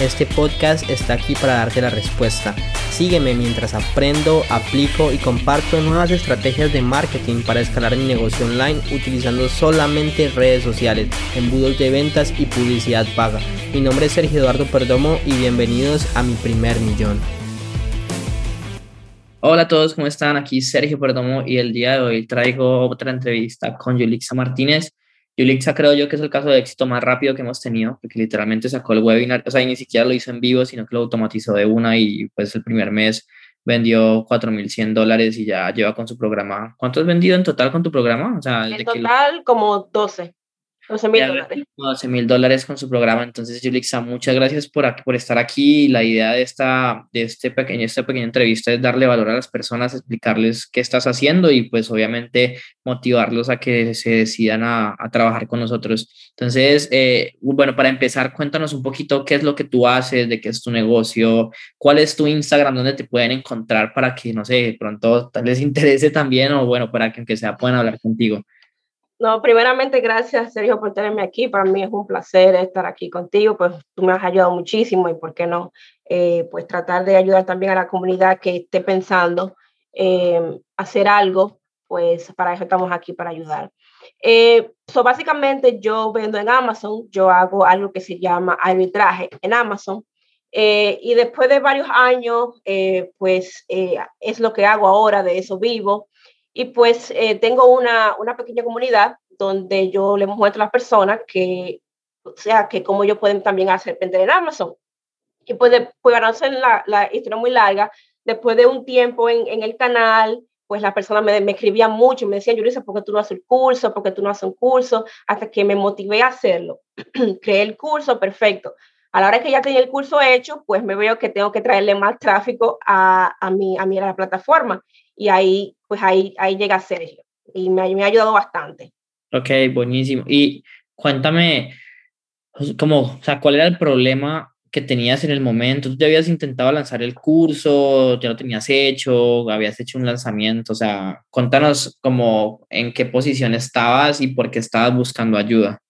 Este podcast está aquí para darte la respuesta. Sígueme mientras aprendo, aplico y comparto nuevas estrategias de marketing para escalar mi negocio online utilizando solamente redes sociales, embudos de ventas y publicidad paga. Mi nombre es Sergio Eduardo Perdomo y bienvenidos a mi primer millón. Hola a todos, ¿cómo están? Aquí Sergio Perdomo y el día de hoy traigo otra entrevista con Yulixa Martínez. Yulixa creo yo que es el caso de éxito más rápido que hemos tenido, porque literalmente sacó el webinar, o sea, ni siquiera lo hizo en vivo, sino que lo automatizó de una y pues el primer mes vendió 4.100 dólares y ya lleva con su programa. ¿Cuánto has vendido en total con tu programa? O sea, en total como 12. 12 mil dólares. 12 mil dólares con su programa. Entonces, Yulixa, muchas gracias por, por estar aquí. La idea de esta, de este pequeño, esta pequeña entrevista es darle valor a las personas, explicarles qué estás haciendo y pues obviamente motivarlos a que se decidan a, a trabajar con nosotros. Entonces, eh, bueno, para empezar, cuéntanos un poquito qué es lo que tú haces, de qué es tu negocio, cuál es tu Instagram, dónde te pueden encontrar para que, no sé, pronto les interese también o bueno, para que aunque sea puedan hablar contigo. No, primeramente, gracias, Sergio, por tenerme aquí. Para mí es un placer estar aquí contigo, pues tú me has ayudado muchísimo y, ¿por qué no? Eh, pues tratar de ayudar también a la comunidad que esté pensando eh, hacer algo, pues para eso estamos aquí, para ayudar. Eh, so, básicamente, yo vendo en Amazon, yo hago algo que se llama arbitraje en Amazon. Eh, y después de varios años, pues es lo que hago ahora, de eso vivo. Y pues eh, tengo una, una, pequeña comunidad donde yo les muestro a las personas que, o sea, que cómo ellos pueden también hacer vender en Amazon. Y pues, pues para no hacer la, la, historia muy larga, después de un tiempo en, en el canal, pues las personas me, me escribían mucho y me decían, Yurisa, ¿por qué tú no haces el curso? ¿Por qué tú no haces un curso? Hasta que me motivé a hacerlo. Creé el curso, perfecto. A la hora que ya tenía el curso hecho, pues me veo que tengo que traerle más tráfico a, a, mi, a, mi, a la plataforma. Y ahí pues ahí, ahí llega Sergio y me, me ha ayudado bastante. Ok, buenísimo. Y cuéntame, como, o sea, ¿cuál era el problema que tenías en el momento? ¿Tú ya habías intentado lanzar el curso? ¿Ya lo tenías hecho? ¿Habías hecho un lanzamiento? O sea, contanos como en qué posición estabas y por qué estabas buscando ayuda.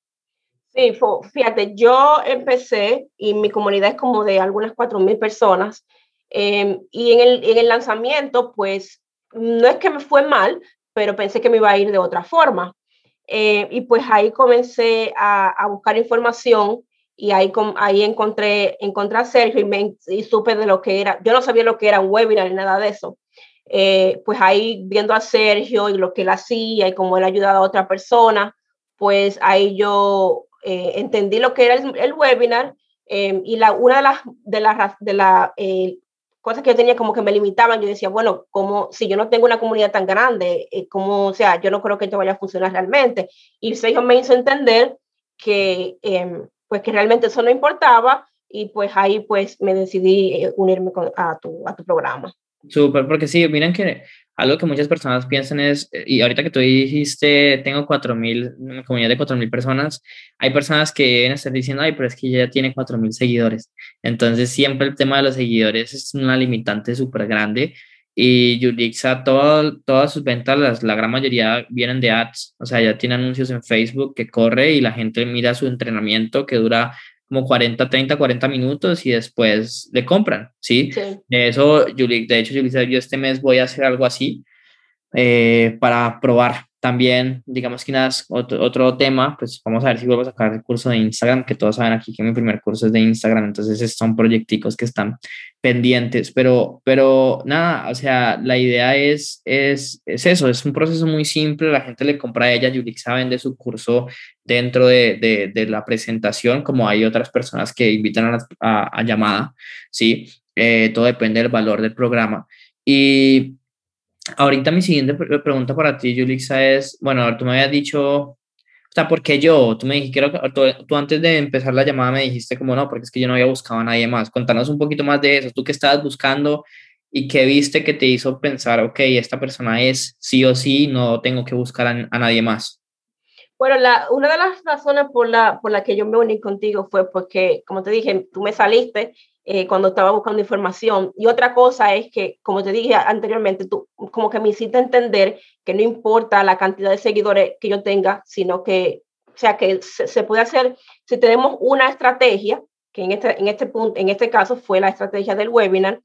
Sí, fíjate, yo empecé y mi comunidad es como de algunas 4.000 personas. Eh, y en el, en el lanzamiento, pues no es que me fue mal, pero pensé que me iba a ir de otra forma. Eh, y pues ahí comencé a, buscar información y ahí, ahí encontré, encontré a Sergio y, me, y supe de lo que era. Yo no sabía lo que era un webinar ni nada de eso. Eh, pues ahí viendo a Sergio y lo que él hacía y cómo él ayudaba a otra persona, pues ahí yo eh, entendí lo que era el, webinar y la, una de las, de la, de la cosas que yo tenía como que me limitaban, yo decía, bueno, como si yo no tengo una comunidad tan grande, eh, como, o sea, yo no creo que esto vaya a funcionar realmente. Y Sergio me hizo entender que, em, pues que realmente eso no importaba y pues ahí pues me decidí eh, unirme a, tu, a tu programa. Súper, porque sí, miren que algo que muchas personas piensan es, eh, y ahorita que tú dijiste, tengo 4.000, una comunidad de 4.000 personas, hay personas que deben estar diciendo, ay, pero es que ya tiene 4.000 seguidores. Entonces, siempre el tema de los seguidores es una limitante súper grande. Y Yulixa, todo, todas sus ventas, la gran mayoría vienen de ads, o sea, ya tiene anuncios en Facebook que corre y la gente mira su entrenamiento que dura como 40, 30, 40 minutos y después le compran, ¿sí? sí. De eso, de hecho, yo este mes voy a hacer algo así eh, para probar también, digamos que nada, otro, otro, tema, pues vamos a ver si vuelvo a sacar el curso de Instagram, que todos saben aquí que mi primer curso es de Instagram, entonces son proyecticos que están pendientes, pero, pero nada, o sea, la idea es, es, es eso, es un proceso muy simple, la gente le compra a ella, Yulixa vende su curso dentro de, de, de, la presentación, como hay otras personas que invitan a, a, llamada, ¿sí? Eh, todo depende del valor del programa. Y ahorita mi siguiente pregunta para ti, Yulixa, es, bueno, tú me habías dicho, o sea, ¿por qué yo? Tú me dijiste, creo tú, tú, antes de empezar la llamada me dijiste como no, porque es que yo no había buscado a nadie más. Contanos un poquito más de eso, tú qué estabas buscando y qué viste que te hizo pensar, ok, esta persona es sí o sí, no tengo que buscar a, nadie más. Bueno, la, una de las razones por la, por la que yo me uní contigo fue porque, como te dije, tú me saliste eh, cuando estaba buscando información. Y otra cosa es que, como te dije anteriormente, tú como que me hiciste entender que no importa la cantidad de seguidores que yo tenga, sino que, o sea, que se, se puede hacer, si tenemos una estrategia, que en este, en este punto, en este caso fue la estrategia del webinar,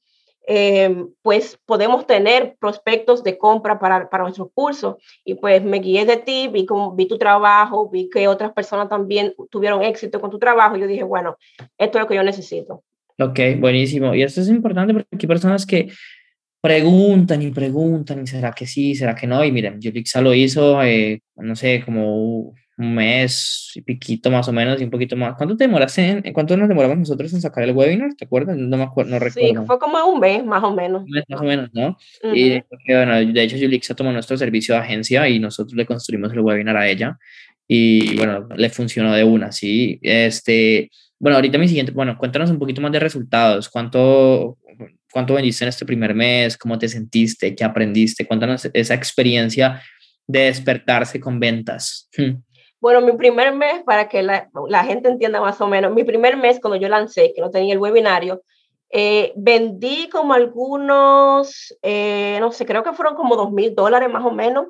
eh, pues podemos tener prospectos de compra para, para nuestros cursos. Y pues me guié de ti, vi, como, vi tu trabajo, vi que otras personas también tuvieron éxito con tu trabajo. Y yo dije, bueno, esto es lo que yo necesito. Ok, buenísimo. Y esto es importante porque hay personas que preguntan y preguntan, y será que sí, será que no. Y miren, Yulixa lo hizo, eh, no sé, como un mes y piquito más o menos y un poquito más. ¿Cuánto te demoraste en, cuánto nos demoramos nosotros en sacar el webinar? ¿Te acuerdas? No me acuerdo, no recuerdo. Sí, fue como un mes más o menos. Un mes más o menos, ¿no? Y bueno, de hecho Yulixa tomó nuestro servicio de agencia y nosotros le construimos el webinar a ella y bueno, le funcionó de una, sí. Este, bueno, ahorita mi siguiente, bueno, cuéntanos un poquito más de resultados. ¿Cuánto, cuánto vendiste en este primer mes? ¿Cómo te sentiste? ¿Qué aprendiste? Cuéntanos esa experiencia de despertarse con ventas. Hmm. Bueno, mi primer mes, para que la, la, gente entienda más o menos, mi primer mes cuando yo lancé, que no tenía el webinario, eh, vendí como algunos, eh, no sé, creo que fueron como dos mil dólares más o menos.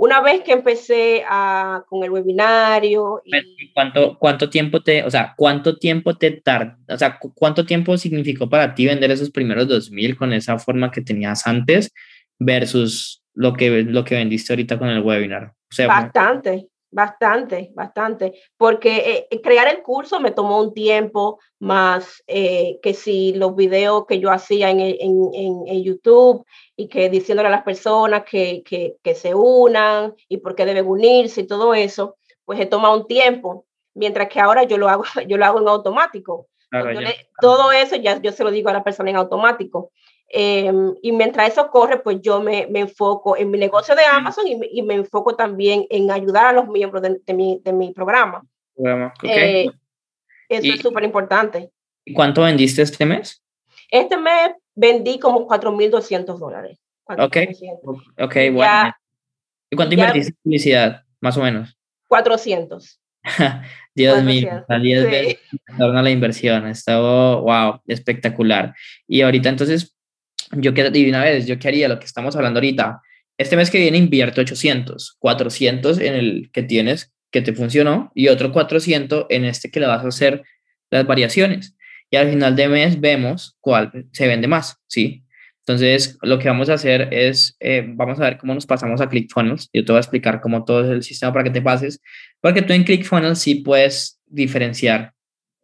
Una vez que empecé a, con el webinario. Y... ¿Cuánto, ¿Cuánto tiempo te, o sea, cuánto tiempo te tardó, o sea, cuánto tiempo significó para ti vender esos primeros dos mil con esa forma que tenías antes versus lo que, lo que vendiste ahorita con el webinar? O sea, Bastante, Bastante, bastante, porque eh, crear el curso me tomó un tiempo más eh, que si los videos que yo hacía en, en, en, YouTube y que diciéndole a las personas que, que, que, se unan y por qué deben unirse y todo eso, pues se toma un tiempo, mientras que ahora yo lo hago, yo lo hago en automático. todo eso ya yo se lo digo a la persona en automático. Em, y mientras eso corre, pues yo me, me enfoco en mi negocio de Amazon y me, y me, enfoco también en ayudar a los miembros de, de, mi, de mi, programa. okay. eh, eso es súper importante. ¿Y cuánto vendiste este mes? Este mes vendí como 4.200 dólares. Ok, ok, bueno. ¿Y cuánto ya, invertiste en publicidad, más o menos? 400. Dios 400, mío, salí sí. a la inversión. Estaba, wow, espectacular. Y ahorita entonces yo que de una vez, yo qué haría lo que estamos hablando ahorita. Este mes que viene invierto 800, 400 en el que tienes que te funcionó y otro 400 en este que le vas a hacer las variaciones. Y al final de mes vemos cuál se vende más, ¿sí? Entonces, lo que vamos a hacer es, eh, vamos a ver cómo nos pasamos a ClickFunnels. Yo te voy a explicar cómo todo el sistema para que te pases, porque tú en ClickFunnels sí puedes diferenciar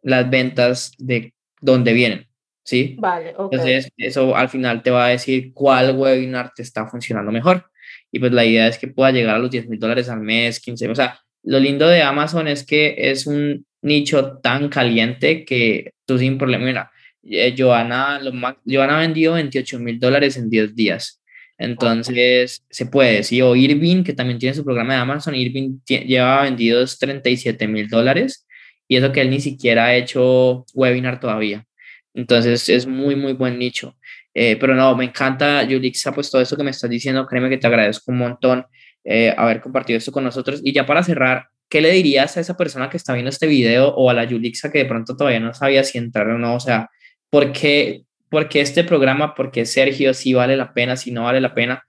las ventas de dónde vienen. ¿Sí? Vale, okay. Entonces, eso al final te va a decir cuál webinar te está funcionando mejor. Y pues la idea es que pueda llegar a los 10 mil dólares al mes, 15, o sea, lo lindo de Amazon es que es un nicho tan caliente que tú sin problema, mira, eh, Joana, lo más, Joana vendió 28 mil dólares en 10 días. Entonces, okay. se puede, sí, o Irving, que también tiene su programa de Amazon, Irving lleva vendidos 37 mil dólares y eso que él ni siquiera ha hecho webinar todavía. Entonces es muy, muy buen nicho. Eh, pero no, me encanta, Yulixa, pues todo eso que me estás diciendo, créeme que te agradezco un montón eh, haber compartido esto con nosotros. Y ya para cerrar, ¿qué le dirías a esa persona que está viendo este video o a la Yulixa que de pronto todavía no sabía si entrar o no? O sea, ¿por qué, por qué este programa? ¿Por qué Sergio sí vale la pena? Si no vale la pena,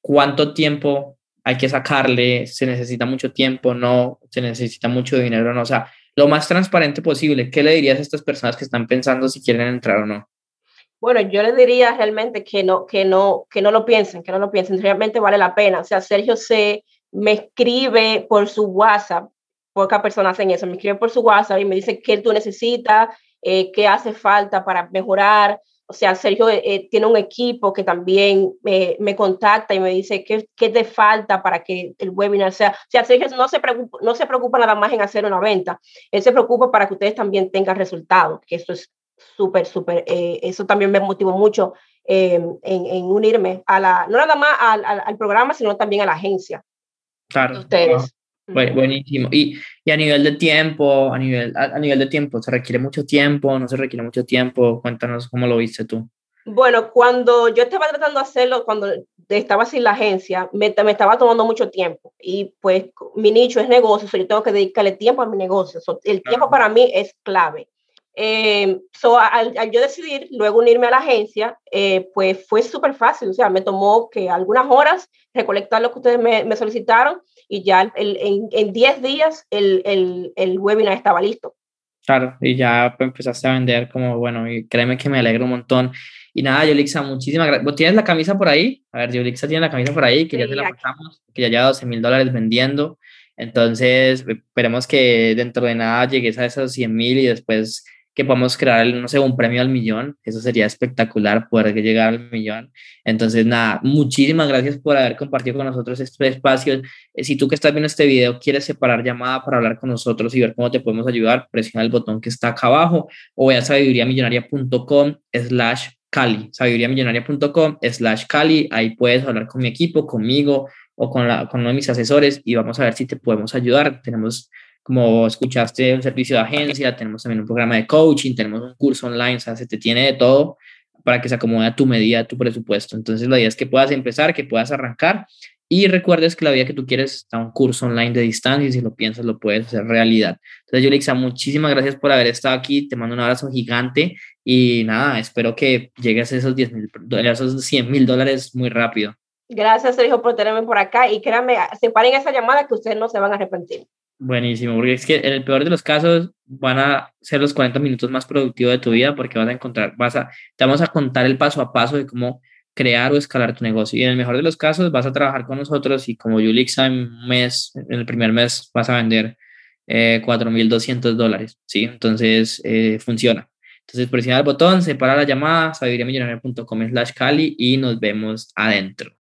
¿cuánto tiempo hay que sacarle? ¿Se necesita mucho tiempo? ¿No? ¿Se necesita mucho dinero? No, o sea, lo más transparente posible. ¿Qué le dirías a estas personas que están pensando si quieren entrar o no? Bueno, yo les diría realmente que no, que no, que no lo piensen, que no lo piensen, realmente vale la pena. O sea, Sergio se me escribe por su WhatsApp, pocas personas hacen eso, me escribe por su WhatsApp y me dice qué tú necesitas, eh, qué hace falta para mejorar. O sea, Sergio eh, tiene un equipo que también me, me contacta y me dice qué, qué, te falta para que el webinar sea. O sea, Sergio no se, preocupa, no se preocupa nada más en hacer una venta, él se preocupa para que ustedes también tengan resultados, que eso es súper, súper, eh, eso también me motivó mucho eh, en, en, unirme a la, no nada más al, al, al, programa, sino también a la agencia. Claro. De ustedes. Buenísimo. Y, y, a nivel de tiempo, a nivel, a, a, nivel de tiempo, ¿se requiere mucho tiempo? ¿No se requiere mucho tiempo? Cuéntanos cómo lo viste tú. Bueno, cuando yo estaba tratando de hacerlo, cuando estaba sin la agencia, me, me estaba tomando mucho tiempo y pues mi nicho es negocio, yo tengo que dedicarle tiempo a mi negocio. el tiempo para mí es clave. Eh, so, al, yo decidir luego unirme a la agencia, eh, pues fue súper fácil, o sea, me tomó que algunas horas recolectar lo que ustedes me, me solicitaron y ya el, en 10 días el, el, el, webinar estaba listo. Claro, y ya empezaste a vender como, bueno, y créeme que me alegro un montón. Y nada, Yolixa, muchísimas gracias. ¿Tienes la camisa por ahí? A ver, Yolixa tiene la camisa por ahí, que ya te la pasamos, que ya lleva 12 mil dólares vendiendo. Entonces, esperemos que dentro de nada llegues a esos 100 mil y después que podamos crear, no sé, un premio al millón. Eso sería espectacular poder llegar al millón. Entonces, nada, muchísimas gracias por haber compartido con nosotros este espacio. Eh, si tú que estás viendo este video quieres separar llamada para hablar con nosotros y ver cómo te podemos ayudar, presiona el botón que está acá abajo o ve a sabiduriamillonaria.com slash Cali, sabiduriamillonaria.com slash Cali. Ahí puedes hablar con mi equipo, conmigo o con, la, con uno de mis asesores y vamos a ver si te podemos ayudar. Tenemos como escuchaste, un servicio de agencia, tenemos también un programa de coaching, tenemos un curso online, o sea, se te tiene de todo para que se acomode a tu medida, a tu presupuesto. Entonces, la idea es que puedas empezar, que puedas arrancar y recuerdes que la vida que tú quieres está un curso online de distancia y si lo piensas lo puedes hacer realidad. Entonces, Yulixa, muchísimas gracias por haber estado aquí, te mando un abrazo gigante y nada, espero que llegues a esos 10 mil, esos 100 mil dólares muy rápido. Gracias, Sergio, por tenerme por acá y créanme, separen esa llamada que ustedes no se van a arrepentir. Buenísimo, porque es que en el peor de los casos van a ser los 40 minutos más productivos de tu vida porque vas a encontrar, vas a, te vamos a contar el paso a paso de cómo crear o escalar tu negocio. Y en el mejor de los casos vas a trabajar con nosotros y como Yulixa en mes, en el primer mes vas a vender eh, 4.200 dólares, ¿sí? Entonces eh, funciona. Entonces presiona el botón, separa la llamada, sabiduriamillonario.com slash Cali y nos vemos adentro.